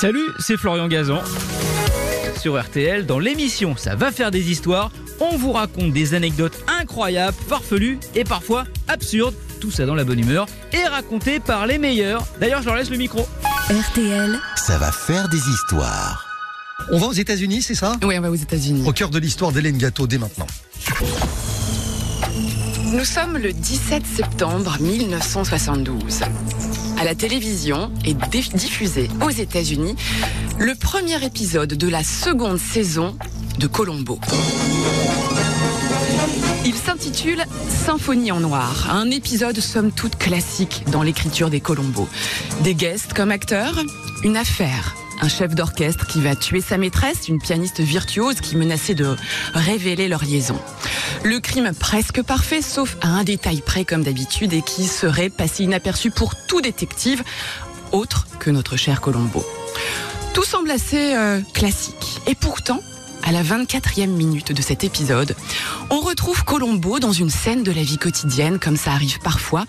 Salut, c'est Florian Gazan. Sur RTL, dans l'émission Ça va faire des histoires, on vous raconte des anecdotes incroyables, farfelues et parfois absurdes. Tout ça dans la bonne humeur et raconté par les meilleurs. D'ailleurs, je leur laisse le micro. RTL, Ça va faire des histoires. On va aux États-Unis, c'est ça? Oui, on va aux États-Unis. Au cœur de l'histoire d'Hélène Gâteau dès maintenant. Nous sommes le 17 septembre 1972. À la télévision dé- diffusé aux États-Unis le premier épisode de la seconde saison de Colombo. Il s'intitule Symphonie en noir, un épisode somme toute classique dans l'écriture des Colombo. Des guests comme acteurs, une affaire, un chef d'orchestre qui va tuer sa maîtresse, une pianiste virtuose qui menaçait de révéler leur liaison. Le crime presque parfait, sauf à un détail près comme d'habitude et qui serait passé inaperçu pour tout détective, autre que notre cher Colombo. Tout semble assez euh, classique. Et pourtant, à la 24e minute de cet épisode, on retrouve Colombo dans une scène de la vie quotidienne, comme ça arrive parfois.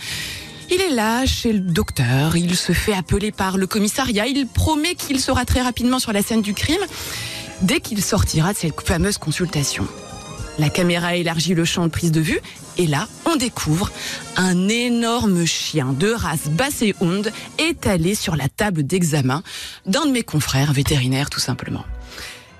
Il est là, chez le docteur, il se fait appeler par le commissariat, il promet qu'il sera très rapidement sur la scène du crime dès qu'il sortira de cette fameuse consultation. La caméra élargit le champ de prise de vue et là, on découvre un énorme chien de race Basset-Hound étalé sur la table d'examen d'un de mes confrères vétérinaires tout simplement.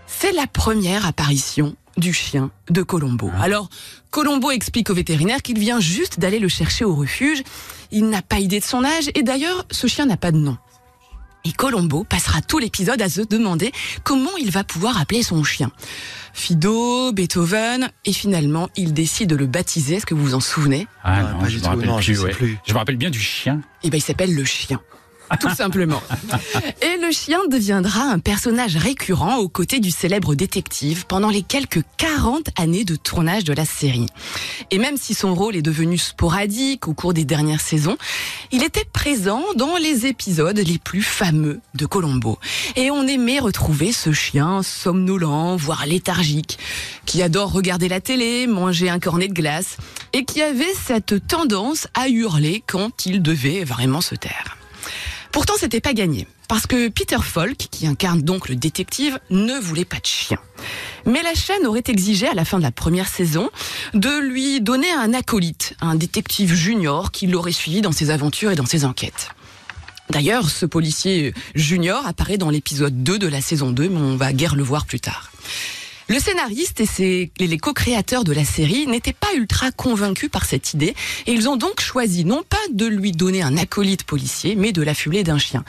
C'est la première apparition du chien de Colombo. Alors, Colombo explique au vétérinaire qu'il vient juste d'aller le chercher au refuge. Il n'a pas idée de son âge et d'ailleurs, ce chien n'a pas de nom. Et Colombo passera tout l'épisode à se demander comment il va pouvoir appeler son chien. Fido, Beethoven, et finalement, il décide de le baptiser. Est-ce que vous vous en souvenez? Ah Ouais, non, pas je du me tout, rappelle non, je plus, sais ouais. plus. Je me rappelle bien du chien. Eh ben, il s'appelle le chien. Tout simplement. Et le chien deviendra un personnage récurrent aux côtés du célèbre détective pendant les quelques 40 années de tournage de la série. Et même si son rôle est devenu sporadique au cours des dernières saisons, il était présent dans les épisodes les plus fameux de Colombo. Et on aimait retrouver ce chien somnolent, voire léthargique, qui adore regarder la télé, manger un cornet de glace, et qui avait cette tendance à hurler quand il devait vraiment se taire. Pourtant, c'était pas gagné. Parce que Peter Falk, qui incarne donc le détective, ne voulait pas de chien. Mais la chaîne aurait exigé à la fin de la première saison de lui donner un acolyte, un détective junior qui l'aurait suivi dans ses aventures et dans ses enquêtes. D'ailleurs, ce policier junior apparaît dans l'épisode 2 de la saison 2, mais on va guère le voir plus tard. Le scénariste et, ses- les co-créateurs de la série n'étaient pas ultra convaincus par cette idée et ils ont donc choisi non pas de lui donner un acolyte policier, mais de l'affubler d'un chien.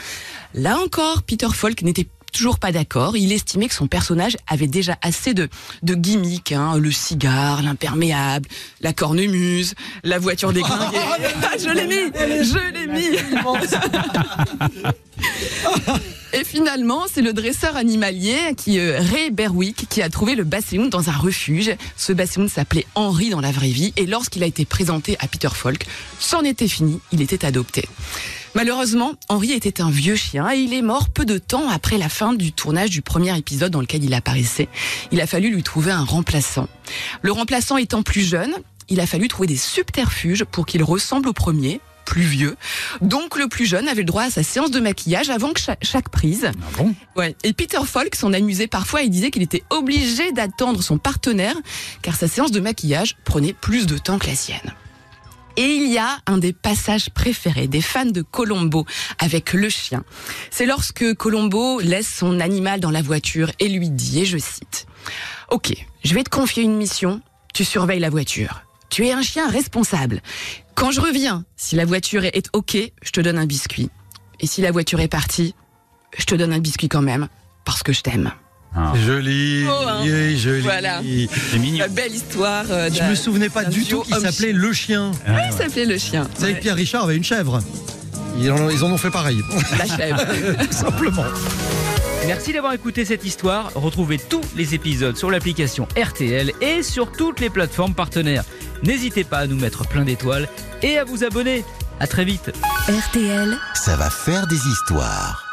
Là encore, Peter Falk n'était toujours pas d'accord. Il estimait que son personnage avait déjà assez de, de gimmicks, hein, le cigare, l'imperméable, la cornemuse, la voiture déglinguée. Ah, je l'ai mis, je l'ai mis. Et finalement, c'est le dresseur animalier qui euh, Ray Berwick qui a trouvé le basséhound dans un refuge. Ce basséhound s'appelait Henry dans la vraie vie et lorsqu'il a été présenté à Peter Falk, c'en était fini, il était adopté. Malheureusement, Henry était un vieux chien et il est mort peu de temps après la fin du tournage du premier épisode dans lequel il apparaissait. Il a fallu lui trouver un remplaçant. Le remplaçant étant plus jeune, il a fallu trouver des subterfuges pour qu'il ressemble au premier, plus vieux. Donc le plus jeune avait le droit à sa séance de maquillage avant que cha- chaque prise. Ah bon? Ouais. Et Peter Falk s'en amusait parfois et disait qu'il était obligé d'attendre son partenaire car sa séance de maquillage prenait plus de temps que la sienne. Et il y a un des passages préférés des fans de Colombo avec le chien. C'est lorsque Colombo laisse son animal dans la voiture et lui dit, et je cite, Ok, je vais te confier une mission, tu surveilles la voiture. Tu es un chien responsable. Quand je reviens, si la voiture est OK, je te donne un biscuit. Et si la voiture est partie, je te donne un biscuit quand même, parce que je t'aime. Ah. Joli, Oh, hein. oui, joli. Voilà. C'est mignon. La belle histoire. euh, Je me souvenais pas du tout qu'il s'appelait Le Chien. Ah, ouais. Il s'appelait le chien. Vous savez que Ouais, Pierre Richard avait une chèvre. Ils en, ils en ont fait pareil, la chèvre. tout simplement. Merci d'avoir écouté cette histoire. Retrouvez tous les épisodes sur l'application RTL et sur toutes les plateformes partenaires. N'hésitez pas à nous mettre plein d'étoiles et à vous abonner. À très vite. RTL. Ça va faire des histoires.